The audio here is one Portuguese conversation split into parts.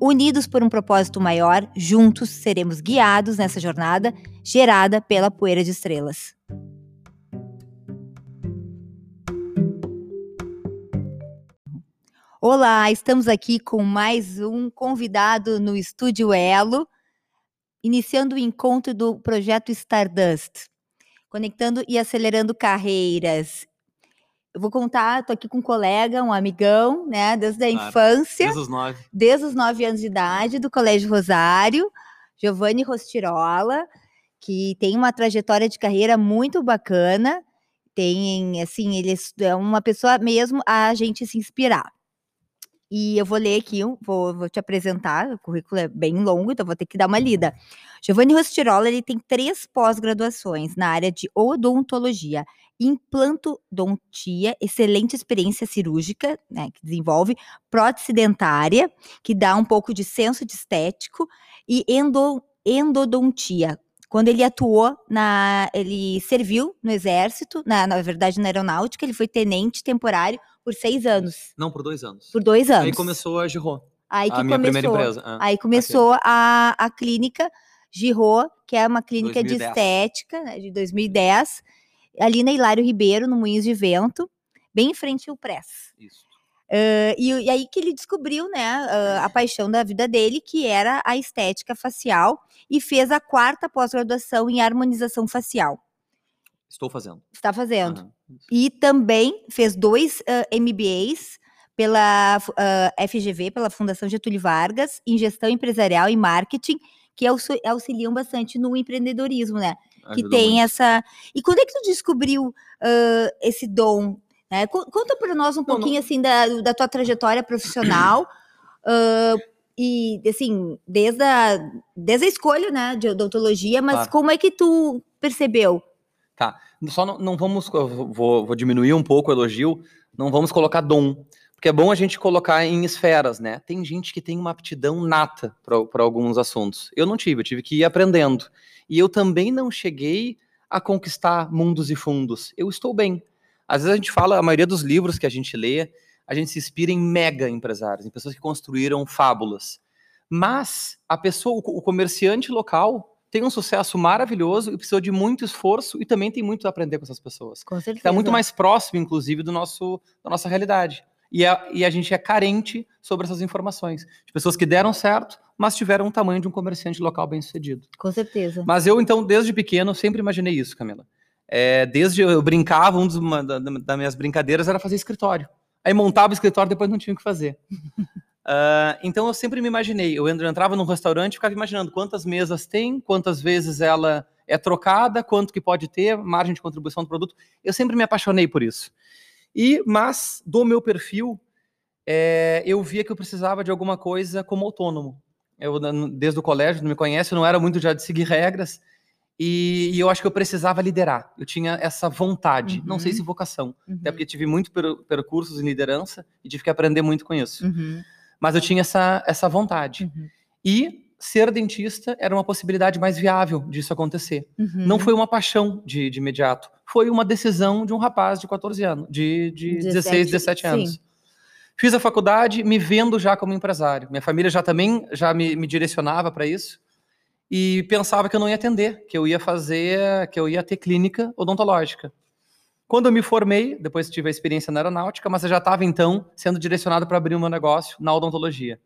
Unidos por um propósito maior, juntos seremos guiados nessa jornada gerada pela poeira de estrelas. Olá, estamos aqui com mais um convidado no Estúdio Elo, iniciando o encontro do projeto Stardust, conectando e acelerando carreiras. Eu vou contar, tô aqui com um colega, um amigão, né, desde a claro, infância. Desde os nove. Desde os nove anos de idade, do Colégio Rosário, Giovanni Rostirola, que tem uma trajetória de carreira muito bacana. Tem, assim, ele é uma pessoa mesmo a gente se inspirar. E eu vou ler aqui, vou, vou, te apresentar, o currículo é bem longo, então vou ter que dar uma lida. Giovanni Rostirola, ele tem três pós-graduações na área de odontologia, implantodontia, excelente experiência cirúrgica, né, que desenvolve prótese dentária, que dá um pouco de senso de estético, e endo, endodontia, quando ele atuou na. Ele serviu no exército, na, na verdade na aeronáutica, ele foi tenente temporário por seis anos. Não, por dois anos. Por dois anos. Aí começou a Giro. Aí que a minha começou, primeira empresa. Ah, aí começou a, a clínica Giro, que é uma clínica 2010. de estética, né, de 2010, ali na Hilário Ribeiro, no Moinhos de Vento, bem em frente ao Press. Isso. Uh, e, e, aí que ele descobriu, né, uh, a paixão da vida dele, que era a estética facial, e fez a quarta pós-graduação em harmonização facial. Estou fazendo. Está fazendo. Uhum. E também fez dois uh, MBAs pela FGV, pela Fundação Getúlio Vargas, em gestão empresarial e marketing, que auxiliam bastante no empreendedorismo, né? Que tem muito. essa. E quando é que tu descobriu esse dom né? Conta para nós um não, pouquinho não. assim da, da tua trajetória profissional uh, e assim desde a, desde a escolha né, de odontologia, mas claro. como é que tu percebeu? Tá, só não, não vamos vou, vou diminuir um pouco o elogio, não vamos colocar dom, porque é bom a gente colocar em esferas, né? Tem gente que tem uma aptidão nata para alguns assuntos. Eu não tive, eu tive que ir aprendendo. E eu também não cheguei a conquistar mundos e fundos. Eu estou bem. Às vezes a gente fala, a maioria dos livros que a gente lê, a gente se inspira em mega empresários, em pessoas que construíram fábulas. Mas a pessoa, o comerciante local, tem um sucesso maravilhoso e precisou de muito esforço e também tem muito a aprender com essas pessoas. Com certeza. Está muito mais próximo, inclusive, do nosso, da nossa realidade. E a, e a gente é carente sobre essas informações. De pessoas que deram certo, mas tiveram o tamanho de um comerciante local bem sucedido. Com certeza. Mas eu, então, desde pequeno, sempre imaginei isso, Camila. É, desde eu brincava, um dos uma, da, das minhas brincadeiras era fazer escritório. Aí montava o escritório, depois não tinha o que fazer. uh, então eu sempre me imaginei, eu entrava num restaurante e ficava imaginando quantas mesas tem, quantas vezes ela é trocada, quanto que pode ter, margem de contribuição do produto. Eu sempre me apaixonei por isso. E, mas, do meu perfil, é, eu via que eu precisava de alguma coisa como autônomo. Eu, desde o colégio, não me conhece, eu não era muito já de seguir regras, e, e, eu acho que eu precisava liderar. Eu tinha essa vontade, uhum. não sei se vocação, uhum. até porque tive muito per percursos em liderança e tive que aprender muito com isso. Uhum. Mas eu tinha essa, essa vontade. Uhum. E ser dentista era uma possibilidade mais viável disso acontecer. Uhum. Não foi uma paixão de, de, imediato, foi uma decisão de um rapaz de 14 anos, de, de 17, 16, 17 anos. Sim. Fiz a faculdade me vendo já como empresário. Minha família já também já me, me direcionava para isso e pensava que eu não ia atender, que eu ia fazer, que eu ia ter clínica odontológica. Quando eu me formei, depois tive a experiência na aeronáutica, mas eu já estava então sendo direcionado para abrir o meu negócio na odontologia.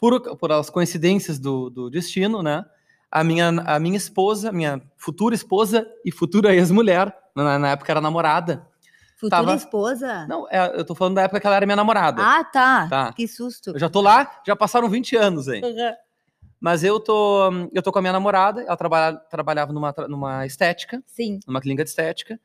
Por, por as coincidências do, do destino, né? A minha, a minha esposa, minha futura esposa e futura ex-mulher, na, na, época era namorada. Futura tava... esposa? Não, é, eu tô falando da época que ela era minha namorada. Ah, tá. tá. Que susto. Eu já tô lá, já passaram 20 anos. Uhum. Mas eu tô, eu tô com a minha namorada, ela trabalha, trabalhava numa, numa estética, Sim. numa clínica de estética,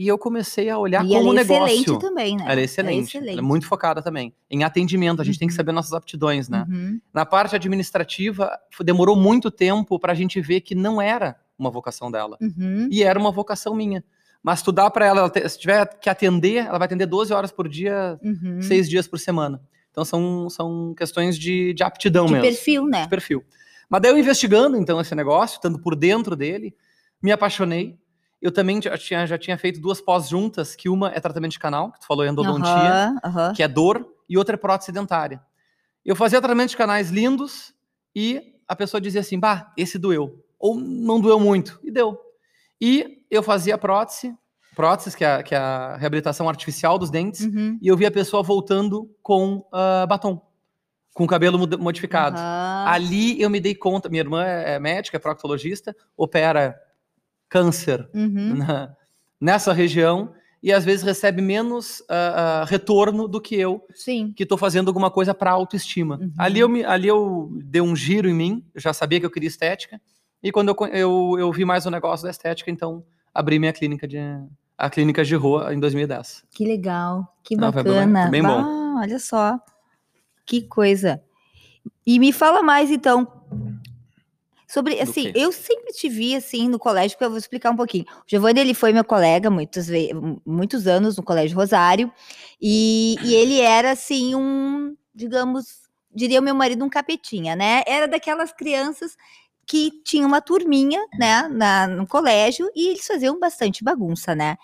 E eu comecei a olhar e como ela é negócio. excelente também, né? Ela é excelente. Ela é muito focada também. Em atendimento, a gente tem que Uhum. saber nossas aptidões, né? Uhum. Na parte administrativa, demorou muito tempo para a gente ver que não era uma vocação dela. Uhum. E era uma vocação minha. Mas tu dá para ela, se tiver que atender, ela vai atender 12 horas por dia, Uhum. seis dias por semana. Então são, são questões de, de aptidão De mesmo perfil, né? de perfil. Mas daí eu investigando então esse negócio, estando por dentro dele, me apaixonei. Eu também já tinha, já tinha feito duas pós juntas, que uma é tratamento de canal, que tu falou endodontia, Aham, aham. que é dor, e outra é prótese dentária. Eu fazia tratamento de canais lindos e a pessoa dizia assim, bah, esse doeu. Ou não doeu muito, e deu. E eu fazia prótese, próteses, que é, a- que é a reabilitação artificial dos dentes, Uhum. e eu via a pessoa voltando com ah, batom, com o cabelo modificado. Aham. Ali eu me dei conta, minha irmã é médica, é proctologista, opera câncer Uhum. na- nessa região e às vezes recebe menos ah, ah, retorno do que eu, Sim. que estou fazendo alguma coisa para autoestima. Uhum. Ali, eu me, ali eu dei um giro em mim, eu já sabia que eu queria estética, e quando eu, eu, eu vi mais o negócio da estética, então abri minha clínica de a clínica de rua em 2010. Que legal, que Não, foi bem- bacana. bem bom. Ah, olha só, que coisa. E me fala mais então sobre assim, eu sempre te vi assim no colégio, porque eu vou explicar um pouquinho. O Giovanni ele foi meu colega muitos muitos anos no Colégio Rosário e, e ele era assim um, digamos, diria o meu marido um capetinha, né? Era daquelas crianças que tinha uma turminha, né, na, no colégio e eles faziam bastante bagunça, né?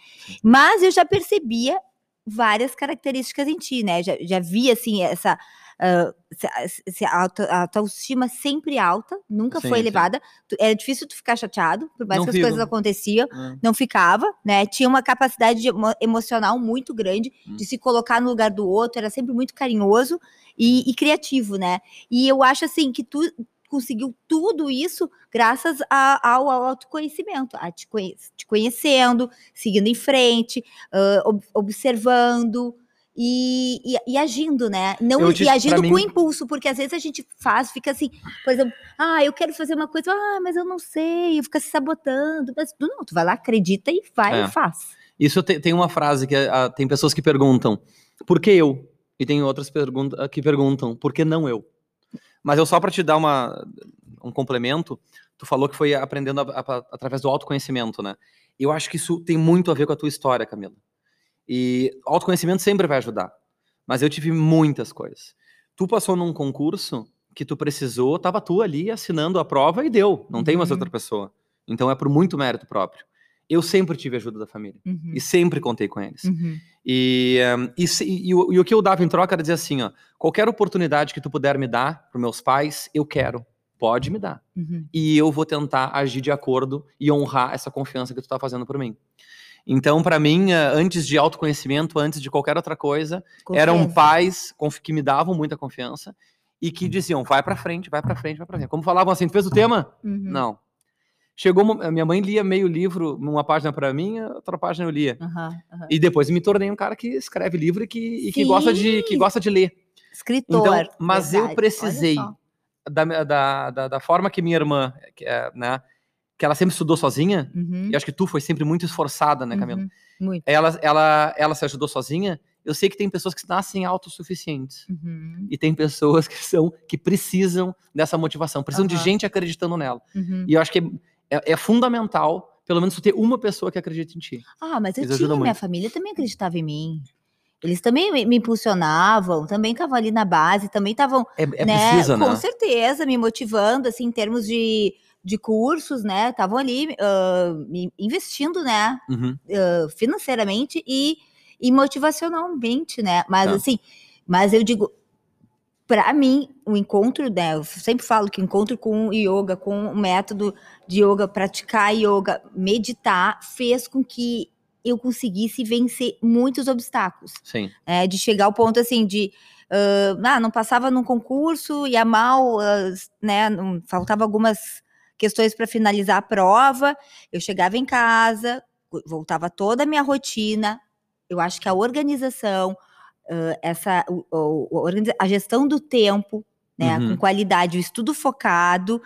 Mas eu já percebia várias características em ti, né? Já, já vi, assim, essa, ah, essa- essa auto- autoestima sempre alta, nunca Sim, foi sim. elevada. Tu- Era difícil tu ficar chateado, por mais Não que as fico. coisas aconteciam, né? não ficava, né? Tinha uma capacidade de emo- emocional muito grande Hum. de se colocar no lugar do outro, era sempre muito carinhoso e, e criativo, né? E eu acho assim que tu conseguiu tudo isso graças a- ao, ao autoconhecimento, a te, conhe- te conhecendo, seguindo em frente, ah, ob- observando. E, e- e agindo, né? Não, Eu e disse, agindo pra com mim- impulso, porque às vezes a gente faz, fica assim, por exemplo, ah, eu quero fazer uma coisa, ah, mas eu não sei, fica se sabotando. Mas tu não, tu vai lá, acredita e vai É. e faz. Isso te- tem uma frase que ah, tem pessoas que perguntam, por que eu? E tem outras pergunta, que perguntam, por que não eu? Mas eu só para te dar uma, um complemento, tu falou que foi aprendendo a- a- através do autoconhecimento, né? Eu acho que isso tem muito a ver com a tua história, Camila. E autoconhecimento sempre vai ajudar. Mas eu tive muitas coisas. Tu passou num concurso que tu precisou, tava tu ali assinando a prova e deu. Não tem mais Uhum. outra pessoa. Então é por muito mérito próprio. Eu sempre tive ajuda da família. Uhum, E sempre contei com eles. uhum, E, um, e, se- e o, e o que eu dava em troca era dizer assim, ó, qualquer oportunidade que tu puder me dar para meus pais, eu quero. Pode me dar. uhum. E eu vou tentar agir de acordo e honrar essa confiança que tu tá fazendo por mim. Então, para mim, eh, antes de autoconhecimento, antes de qualquer outra coisa, eram Confiança. pais conf- que me davam muita confiança e que diziam, vai para frente, vai para frente, vai para frente. Como falavam assim, tu fez o tema? Uhum. Não. Chegou, uma- minha mãe lia meio livro, uma página para mim, outra página eu lia. Aham, aham. E depois me tornei um cara que escreve livro e que, e que gosta, de, que gosta de ler. Escritor. Então, mas eu verdade, olha precisei. Da, da, da, da forma que minha irmã, que, é, né, que ela sempre estudou sozinha, Uhum, e acho que tu foi sempre muito esforçada, né, Camila? uhum, Muito. Ela, ela, ela se ajudou sozinha. Eu sei que tem pessoas que nascem autossuficientes. Uhum, E tem pessoas que são que precisam dessa motivação, precisam de gente acreditando nela. uhum. E eu acho que é, é- é fundamental, pelo menos, ter uma pessoa que acredita em ti. Ah, mas eu Isso tinha, minha muito. família também acreditava em mim. Eles também me, me impulsionavam, também estavam ali na base, também estavam, É, é né, precisa, com né? certeza, me motivando, assim, em termos de, de cursos, né, estavam ali me investindo, né, Uhum. ah, financeiramente e, e motivacionalmente, né, mas Tá. assim, mas eu digo, para mim, o encontro, né, eu sempre falo que encontro com yoga, com o método de yoga, praticar yoga, meditar, fez com que eu conseguisse vencer muitos obstáculos, Sim. né, de chegar ao ponto assim de ah, ah, não passava num concurso, ia mal, ah, né, não- faltava algumas questões para finalizar a prova, eu chegava em casa, voltava toda a minha rotina, eu acho que a organização, ah, essa, o- o- a gestão do tempo, né? Uhum. Com qualidade, o estudo focado.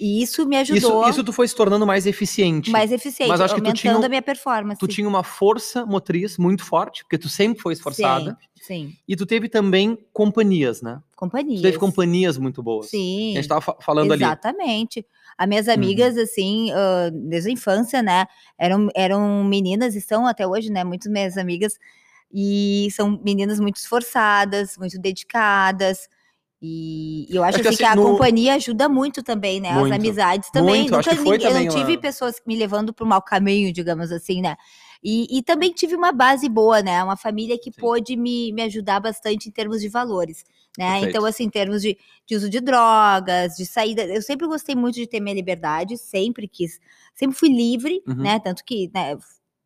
E isso me ajudou Isso, isso tu foi se tornando mais eficiente. mais eficiente, Mas acho que tu aumentando tinha a minha performance. Tu tinha uma força motriz muito forte, porque tu sempre foi esforçada. Sim, sim. E tu teve também companhias, né? Companhias. Tu teve companhias muito boas. Sim. A gente tava fa- falando ali. Uhum. Exatamente. As minhas amigas, assim, ah, desde a infância, né? Eram, eram meninas, e são até hoje, né? Muitas minhas amigas. E são meninas muito esforçadas, muito dedicadas. E, e eu acho, Acho que assim, que assim, a no- companhia ajuda muito também, né? Muito. As amizades também. Muito, acho Nunca que foi ninguém- eu também não tive uma- pessoas me levando para o mau caminho, digamos assim, né? E, e também tive uma base boa, né? Uma família que Sim. pôde me, me ajudar bastante em termos de valores, né? Perfeito. Então, assim, em termos de, de uso de drogas, de saída. Eu sempre gostei muito de ter minha liberdade, sempre quis. Sempre fui livre, Uhum. né? Tanto que né,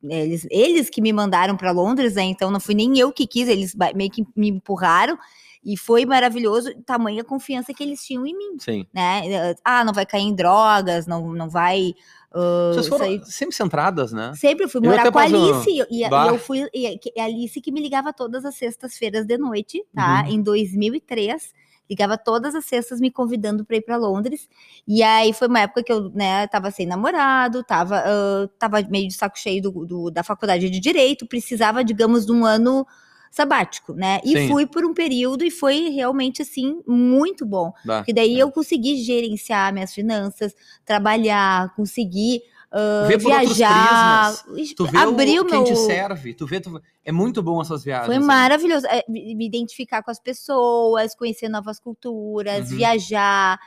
eles, eles que me mandaram para Londres, né? Então não fui nem eu que quis, eles meio que me empurraram. E foi maravilhoso, tamanha confiança que eles tinham em mim, Sim. né? Ah, não vai cair em drogas, não, não vai. Ah, Vocês foram sair- sempre centradas, né? Sempre fui Eu morar até com a Alice. E, e Bah. eu fui. E, e a Alice que me ligava todas as sextas-feiras de noite, tá? Uhum. Em 2003. Ligava todas as sextas me convidando para ir para Londres. E aí foi uma época que eu, né, tava sem namorado, tava, ah, tava meio de saco cheio do, do- da faculdade de direito, precisava, digamos, de um ano sabático, né? E Sim. fui por um período e foi realmente assim muito bom. Dá. Porque daí É. eu consegui gerenciar minhas finanças, trabalhar, conseguir ah, outros viajar, Tu vê abrir o, quem meu. te serve, tu vê, tu- é muito bom essas viagens. Foi né? maravilhoso. É, me me identificar com as pessoas, conhecer novas culturas, Uhum. viajar,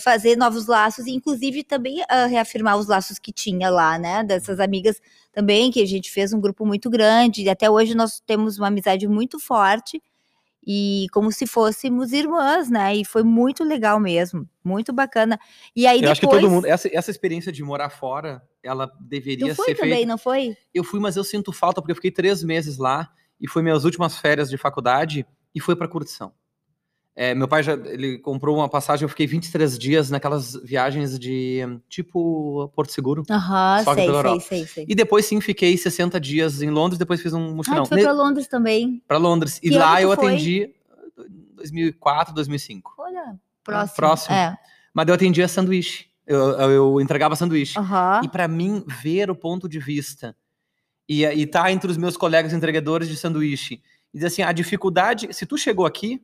fazer novos laços, e inclusive também ah, reafirmar os laços que tinha lá, né? Dessas amigas também, que a gente fez um grupo muito grande, e até hoje nós temos uma amizade muito forte, e como se fôssemos irmãs, né? E foi muito legal mesmo, muito bacana. E aí Eu depois. acho que todo mundo, essa, essa experiência de morar fora, ela deveria Tu foi ser também, feita. não foi? Eu fui, mas eu sinto falta, porque eu fiquei três meses lá, e foi minhas últimas férias de faculdade, e foi para curtição. É, meu pai já ele comprou uma passagem, eu fiquei 23 dias naquelas viagens de tipo Porto Seguro. Aham, que sei, sei, sei, sei. E depois sim fiquei 60 dias em Londres, depois fiz um Ah, mochilão tu foi Ne- pra Londres também. pra Londres. E Que lá eu foi? atendi 2004, 2005. Olha, próximo. próximo. É. Mas eu atendia sanduíche. Eu, eu, entregava sanduíche. Aham. E para mim, ver o ponto de vista e, e tá entre os meus colegas entregadores de sanduíche e dizer assim, a dificuldade, se tu chegou aqui,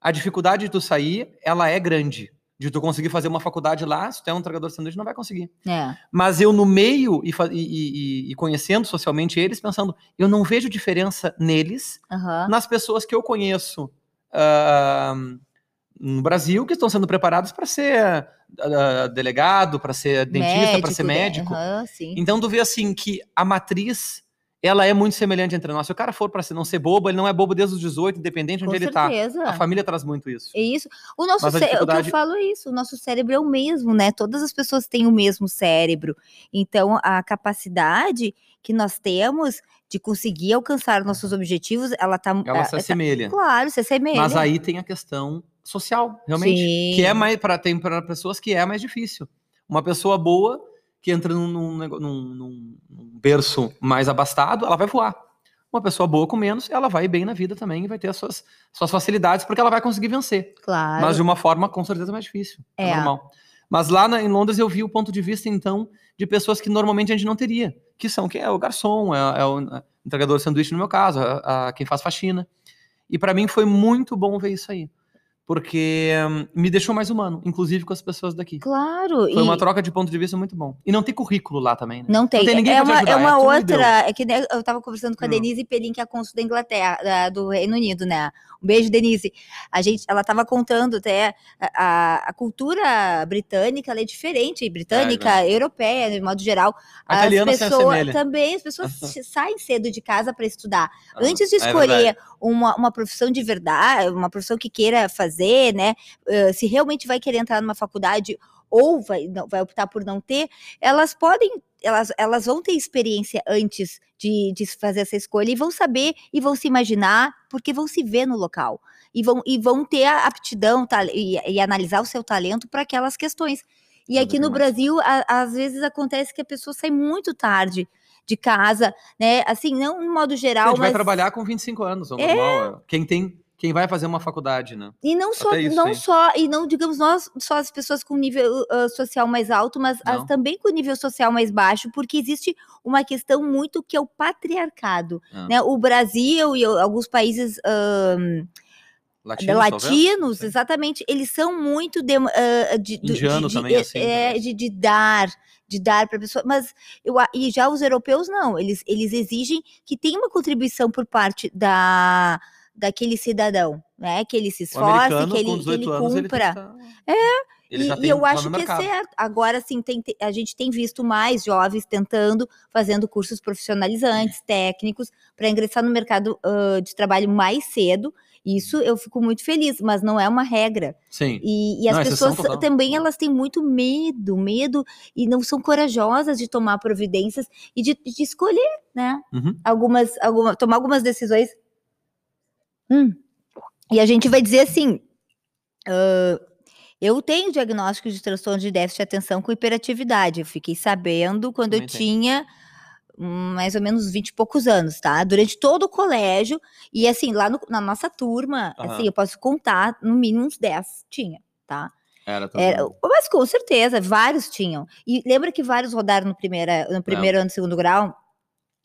a dificuldade de tu sair, ela é grande. De tu conseguir fazer uma faculdade lá, se tu é um entregador de sanduíche, não vai conseguir. É. Mas eu no meio e, e- e- conhecendo socialmente eles, pensando, eu não vejo diferença neles, Aham. nas pessoas que eu conheço ah, no Brasil, que estão sendo preparadas para ser ah, delegado, para ser dentista, para ser né? médico. Aham, sim. Então tu vê assim que a matriz ela é muito semelhante entre nós. Se o cara for para não ser bobo, ele não é bobo desde os 18, independente de Com onde ele tá. certeza. A família traz muito isso. É isso. O nosso a cé- o que eu dificuldade- falo é isso, o nosso cérebro é o mesmo, né? Todas as pessoas têm o mesmo cérebro. Então, a capacidade que nós temos de conseguir alcançar nossos objetivos, ela tá. Ela ah, se tá- assemelha. claro, se assemelha. Mas aí tem a questão social, realmente, Sim. que é mais para tem para pessoas que é mais difícil. Uma pessoa boa que entra num, num, num- num- berço mais abastado, ela vai voar. Uma pessoa boa com menos, ela vai bem na vida também e vai ter as suas, suas facilidades, porque ela vai conseguir vencer. Claro. Mas de uma forma, com certeza, mais difícil. É, É. normal. Mas lá na- em Londres eu vi o ponto de vista, então, de pessoas que normalmente a gente não teria. Que são quem é o garçom, é, é o é, entregador de sanduíche, no meu caso, a, a- quem faz faxina. E para mim foi muito bom ver isso aí. Porque hum, me deixou mais humano, inclusive com as pessoas daqui. Claro. Foi e uma troca de ponto de vista muito bom. E não tem currículo lá também, né? Não tem. tem ninguém é uma, ajudar, é é uma tudo outra. É que eu tava conversando com a Hum. Denise Pelin, que é a cônsul da Inglaterra, da- do Reino Unido, né? Um beijo, Denise. A gente, ela tava contando até a, a- a cultura britânica, ela é diferente, britânica, europeia, de modo geral. A as italiana se pessoas assemelha. também, as pessoas se- saem cedo de casa para estudar. Ah, Antes de é escolher verdade. uma, uma profissão de verdade, uma profissão que queira fazer, né? eh, se realmente vai querer entrar numa faculdade ou vai, não- vai optar por não ter, elas podem, elas, elas vão ter experiência antes de, de fazer essa escolha e vão saber e vão se imaginar, porque vão se ver no local. E vão, e vão ter a aptidão tal- e, e analisar o seu talento para aquelas questões. E aqui no demais. Brasil, a- às vezes acontece que a pessoa sai muito tarde de casa, né? Assim, não no modo A geral, gente vai mas trabalhar com 25 anos, é É. normal. é. Quem tem quem vai fazer uma faculdade, né? E não só, isso não tem. só, e não, digamos, nós, só as pessoas com nível ah, social mais alto, mas as também com nível social mais baixo, porque existe uma questão muito que é o patriarcado. Ah. Né? O Brasil e alguns países ahn, Latinos, exatamente, eles são muito de, ah, de, Indiano de- de- também, assim, é, de, de dar, de dar para a pessoa, mas eu, e já os europeus não, eles, eles exigem que tenha uma contribuição por parte da daquele cidadão, né? Que ele se esforce, que ele, que 18 ele anos, ele tem cumpra. Ele E, e eu acho que é mercado. certo. Agora sim, tem, te- a gente tem visto mais jovens tentando, fazendo cursos profissionalizantes, técnicos, para ingressar no mercado ah, de trabalho mais cedo. Isso eu fico muito feliz, mas não é uma regra. Sim. E, e as Não, pessoas também elas têm muito medo, medo e não são corajosas de tomar providências e de, de escolher, né? Uhum. Algumas, alguma, tomar algumas decisões. Hum. E a gente vai dizer assim. ah, eu tenho diagnóstico de transtorno de déficit de atenção com hiperatividade. Eu fiquei sabendo quando eu Também tinha mais ou menos 20 e poucos anos, tá? Durante todo o colégio. E assim, lá no- na nossa turma, Aham. assim, eu posso contar, no mínimo uns 10 tinha, tá? Era todo Era- mundo. mas com certeza, vários tinham. E lembra que vários rodaram no, primeira, no primeiro ano do segundo grau?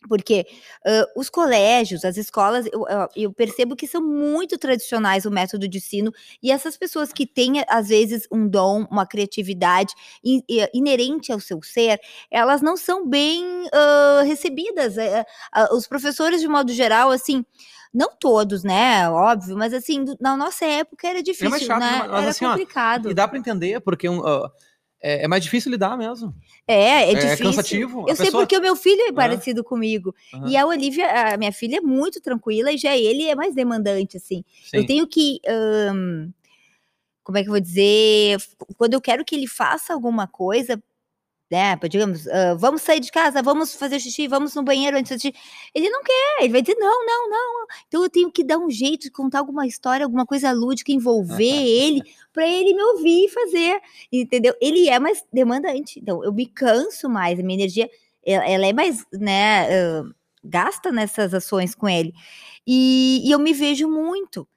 Porque ãh, os colégios, as escolas, eu, eu- percebo que são muito tradicionais o método de ensino, e essas pessoas que têm, às vezes, um dom, uma criatividade in- i- inerente ao seu ser, elas não são bem ãh, recebidas. Ah, os professores, de modo geral, assim, não todos, né? Óbvio, mas assim, do- na nossa época era difícil, chato, né? mas- mas Era assim, ó, complicado. E dá pra entender, porque um, ó, é, é mais difícil lidar mesmo. É, é, É difícil. cansativo. A Eu sei porque o meu filho é parecido comigo. Aham, E a Olivia, a minha filha, é muito tranquila e já ele é mais demandante, assim. Eu sim. tenho que. como é que eu vou dizer? Quando eu quero que ele faça alguma coisa, né? Digamos, ah, vamos sair de casa, vamos fazer xixi, vamos no banheiro antes de. Ele não quer, ele vai dizer não, não, não. Então eu tenho que dar um jeito de contar alguma história, alguma coisa lúdica, envolver ele, para ele me ouvir e fazer. Entendeu? Ele é mais demandante. Então eu me canso mais, a minha energia, ela, ela é mais, né? ah, gasta nessas ações com ele. E, e eu me vejo muito.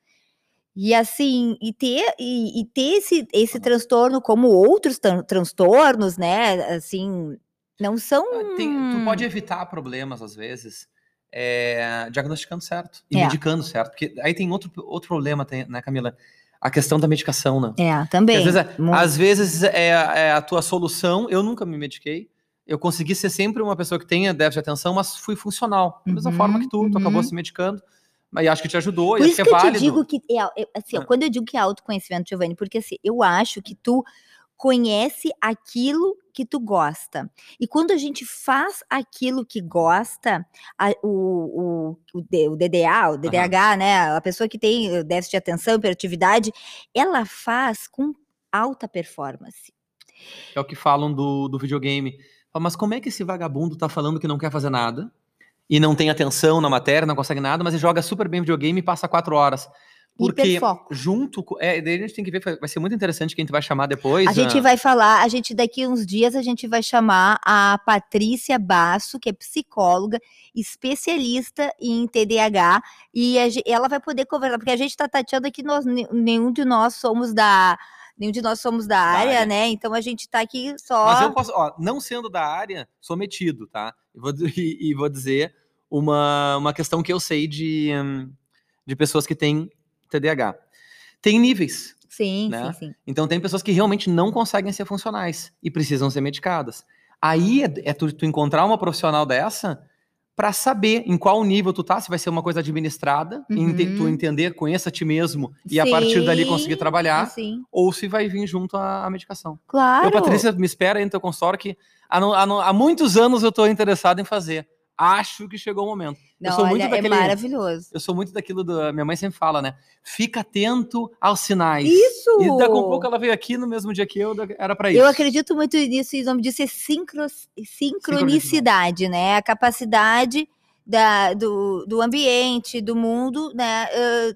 E assim, e ter, e, e ter esse, esse transtorno como outros tran- transtornos, né? Assim, não são. Ah, tem- tu pode evitar problemas, às vezes, é, diagnosticando certo e É. medicando certo. Porque aí tem outro, outro problema, né, Camila? A questão da medicação, né? É, Porque também. Às vezes, é, Mu- às vezes é, é a tua solução. Eu nunca me mediquei. Eu consegui ser sempre uma pessoa que tenha déficit de atenção, mas fui funcional. Da mesma Uhum, forma que tu, tu acabou uhum. se medicando. Mas acho que te ajudou Por isso que é que eu válido. te digo que assim, ó, Ah. quando eu digo que é autoconhecimento, Giovanni, porque assim, eu acho que tu conhece aquilo que tu gosta. E quando a gente faz aquilo que gosta, a- o, o, o, DDA, o DDH, né, a pessoa que tem déficit de atenção, hiperatividade, ela faz com alta performance. É o que falam do, do videogame. Mas como é que esse vagabundo tá falando que não quer fazer nada? E não tem atenção na matéria, não consegue nada, mas ele joga super bem videogame e passa quatro horas. Porque Hiperfoco. junto. É, daí a gente tem que ver, vai ser muito interessante quem tu vai chamar depois. A gente vai falar, a gente daqui uns dias a gente vai chamar a Patrícia Basso, que é psicóloga, especialista em TDAH, e a ela vai poder conversar, porque a gente está tateando aqui, nós, ne- nenhum de nós somos da. Nenhum de nós somos da, área, área. né? Então a gente está aqui só. Mas eu posso, ó, não sendo da área, sou metido, tá? E vou, e, e vou dizer uma, uma questão que eu sei de, de pessoas que têm TDAH. Tem níveis. Sim, né? sim, sim. Então tem pessoas que realmente não conseguem ser funcionais e precisam ser medicadas. Aí é, é tu, tu encontrar uma profissional dessa para saber em qual nível tu tá, se vai ser uma coisa administrada, ente- tu Uhum. entender, conheça a ti mesmo e a partir dali conseguir Sim, trabalhar, Sim, ou se vai vir junto à, medicação. claro. Eu, Patrícia, me espera aí no teu consultório que há, há há muitos anos eu tô interessado em fazer. Acho que chegou o momento. Não, eu sou muito olha, daquele- é maravilhoso. Eu sou muito daquilo da minha mãe sempre fala, né? Fica atento aos sinais. Isso! E daqui a pouco ela veio aqui no mesmo dia que eu, era pra isso. Eu acredito muito nisso, e o nome disso é sincro, sincronicidade, né? A capacidade da, do, do ambiente, do mundo, né? ãh,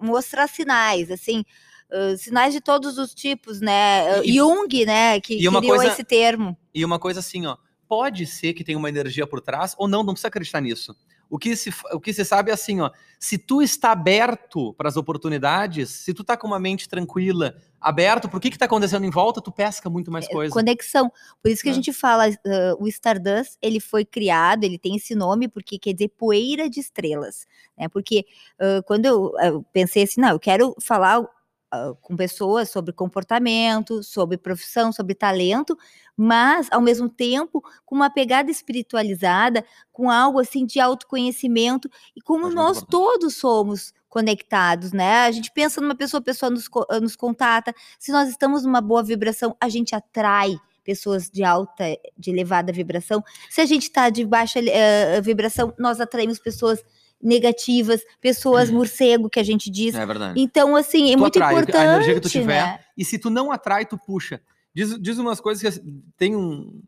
mostrar sinais, assim, ãh, sinais de todos os tipos, né? Ãh, E- Jung, né? Que e criou coisa- esse termo. E uma coisa assim, ó, pode ser que tenha uma energia por trás, ou não, não precisa acreditar nisso. O que se, o que se sabe é assim, ó, se tu está aberto para as oportunidades, se tu tá com uma mente tranquila, aberto, por que que tá acontecendo em volta, tu pesca muito mais É, coisa. Conexão. Por isso que a É. gente fala, ah, o Stardust, ele foi criado, ele tem esse nome porque quer dizer poeira de estrelas, né? Porque ah, quando eu, eu pensei assim, não, eu quero falar ah, com pessoas sobre comportamento, sobre profissão, sobre talento, mas ao mesmo tempo com uma pegada espiritualizada, com algo assim de autoconhecimento e como Acho nós todos somos conectados, né? A gente pensa numa pessoa, a pessoa nos, co- nos contata, se nós estamos numa boa vibração, a gente atrai pessoas de alta, de elevada vibração. Se a gente está de baixa eh, vibração, nós atraímos pessoas negativas, pessoas morcego, que a gente diz. É verdade. Então, assim, é Tu muito atrai, a importante. energia que tu tiver, né? E se tu não atrai, tu puxa. Diz, diz umas coisas que assim, tem um,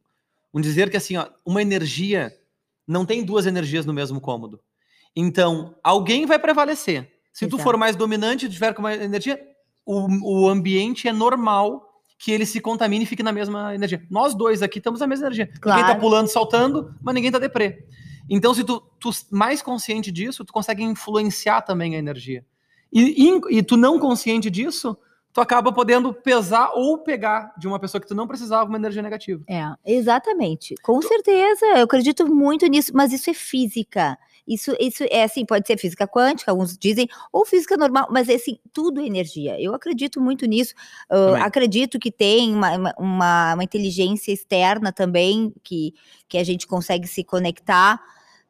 um dizer que assim, ó, uma energia não tem duas energias no mesmo cômodo. Então, alguém vai prevalecer. Se tu Exato. for mais dominante e tiver com uma energia, o, o ambiente é normal que ele se contamine e fique na mesma energia. Nós dois aqui estamos na mesma energia. Ninguém tá Claro. pulando, saltando, mas ninguém tá deprê. Então, se tu, tu mais consciente disso, tu consegue influenciar também a energia. E, e, e tu não consciente disso, tu acaba podendo pesar ou pegar de uma pessoa que tu não precisava uma energia negativa. É, exatamente. Com certeza, eu acredito muito nisso, mas isso é física. Isso, isso é assim, pode ser física quântica, alguns dizem, ou física normal, mas é assim, tudo é energia. Eu acredito muito nisso. Também. acredito que tem uma, uma- uma, inteligência externa também, que, que a gente consegue se conectar.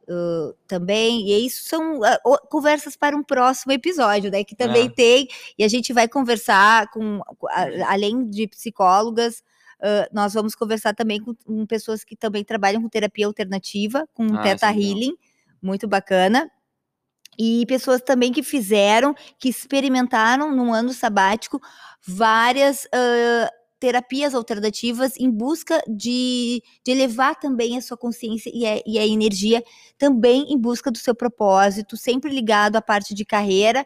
uh, também, e isso são uh, conversas para um próximo episódio, né? Que também É. tem, e a gente vai conversar com, a- além de psicólogas, Uh, nós vamos conversar também com, com pessoas que também trabalham com terapia alternativa, com Ah, Teta isso é legal. Muito bacana. E pessoas também que fizeram, que experimentaram num ano sabático várias ah, terapias alternativas em busca de, de elevar também a sua consciência e a, e a energia, também em busca do seu propósito, sempre ligado à parte de carreira.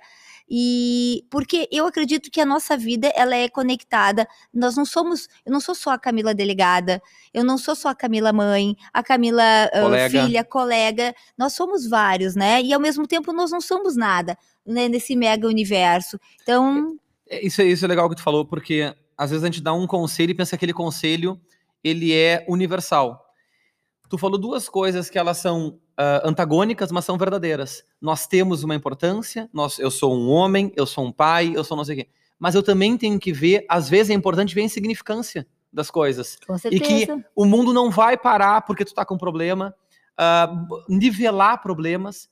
E porque eu acredito que a nossa vida ela é conectada. Nós não somos, eu não sou só a Camila delegada, eu não sou só a Camila mãe, a Camila ah, Colega. filha, colega. Nós somos vários, né? E ao mesmo tempo nós não somos nada né, nesse mega universo. Então, É, Isso, é- isso é legal que tu falou, porque às vezes a gente dá um conselho e pensa que aquele conselho ele é universal. Tu falou duas coisas que elas são ah, antagônicas, mas são verdadeiras. Nós temos uma importância, nós, eu sou um homem, eu sou um pai, eu sou não sei o quê. Mas eu também tenho que ver, às vezes é importante ver a insignificância das coisas. com E certeza. que o mundo não vai parar porque tu tá com problema, b- nivelar problemas.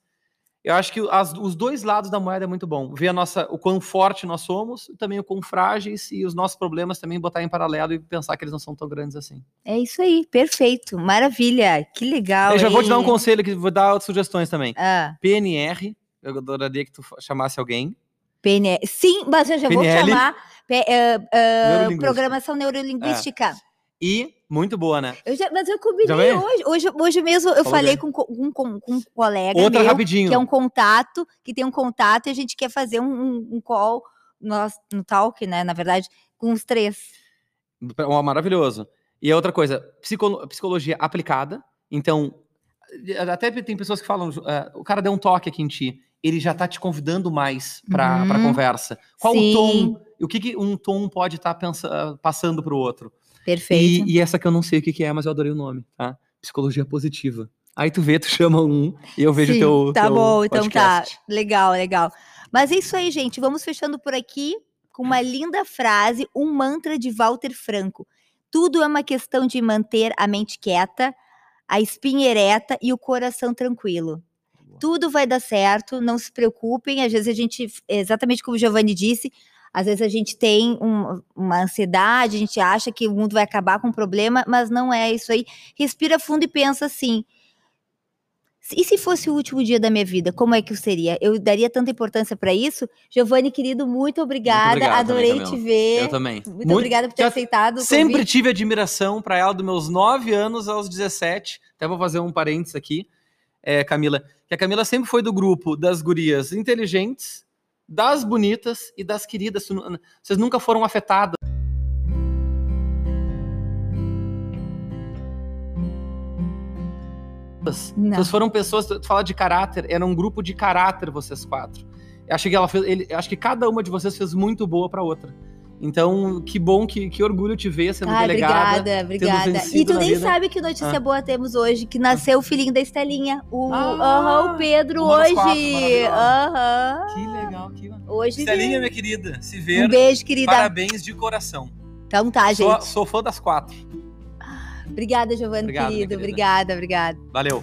Eu acho que as- os dois lados da moeda é muito bom. Ver a nossa, o quão forte nós somos, e também o quão frágeis e os nossos problemas também botar em paralelo e pensar que eles não são tão grandes assim. É isso aí, perfeito, maravilha, que legal. eu já vou te dar um hein? conselho aqui, vou dar outras sugestões também. Ah, PNR, eu adoraria que tu chamasse alguém. PNL. Sim, mas eu já vou PNL. chamar P- eh, eh, Neurolinguística. programação neurolinguística. E, muito boa, né? Eu já, mas eu combinei hoje, hoje. Hoje mesmo eu Falou falei com, co- um, com, com um colega Outra meu, rapidinho. que é um contato, que tem um contato, e a gente quer fazer um, um, um call nós, no Talk, né? Na verdade, com os três. Maravilhoso. E a outra coisa, psicolo- psicologia aplicada. Então, até tem pessoas que falam, eh, o cara deu um toque aqui em ti, ele já tá te convidando mais para Uhum. conversa. Qual Sim. o tom? O que, que um tom pode estar passando pro outro? Perfeito. E, e essa que eu não sei o que, que é, mas eu adorei o nome, tá? Psicologia positiva. Aí tu vê, tu chama um e eu vejo Sim, teu. Tá teu bom, então podcast. tá. Legal, legal. Mas é isso aí, gente. Vamos fechando por aqui com uma linda frase, um mantra de Walter Franco. Tudo é uma questão de manter a mente quieta, a espinha ereta e o coração tranquilo. Tudo vai dar certo, não se preocupem. Às vezes a gente, exatamente como o Giovanni disse, às vezes a gente tem um- uma ansiedade, a gente acha que o mundo vai acabar com um problema, mas não é isso aí. Respira fundo e pensa assim: e se fosse o último dia da minha vida, como é que eu seria? Eu daria tanta importância para isso? Giovanni, querido, muito obrigada. obrigado também, Adorei te Camila. ver. Eu também. Muito, obrigada por ter aceitado. Sempre convite. tive admiração para ela dos meus 9 anos aos 17. Até vou fazer um parênteses aqui, é, Camila. Que a Camila sempre foi do grupo das gurias inteligentes, das bonitas e das queridas. Vocês nunca foram afetadas. Não. Vocês foram pessoas, tu fala de caráter, era um grupo de caráter vocês quatro. Eu acho que ela fez, ele, acho que cada uma de vocês fez muito boa pra outra. Então, que bom, que, que orgulho te ver sendo Ai, delegada. obrigada, obrigada. E tu nem vida. sabe que notícia Ah. boa temos hoje, que nasceu o filhinho da Estelinha. O, Ah, aham, o Pedro hoje. maravilhosa. Aham. Que legal, que Hoje Estelinha, minha querida, se ver, Um beijo, querida. parabéns de coração. Então tá, Sou, gente. sou fã das quatro. Obrigada, Giovana, Obrigado, minha querido. Obrigada, obrigada. Valeu.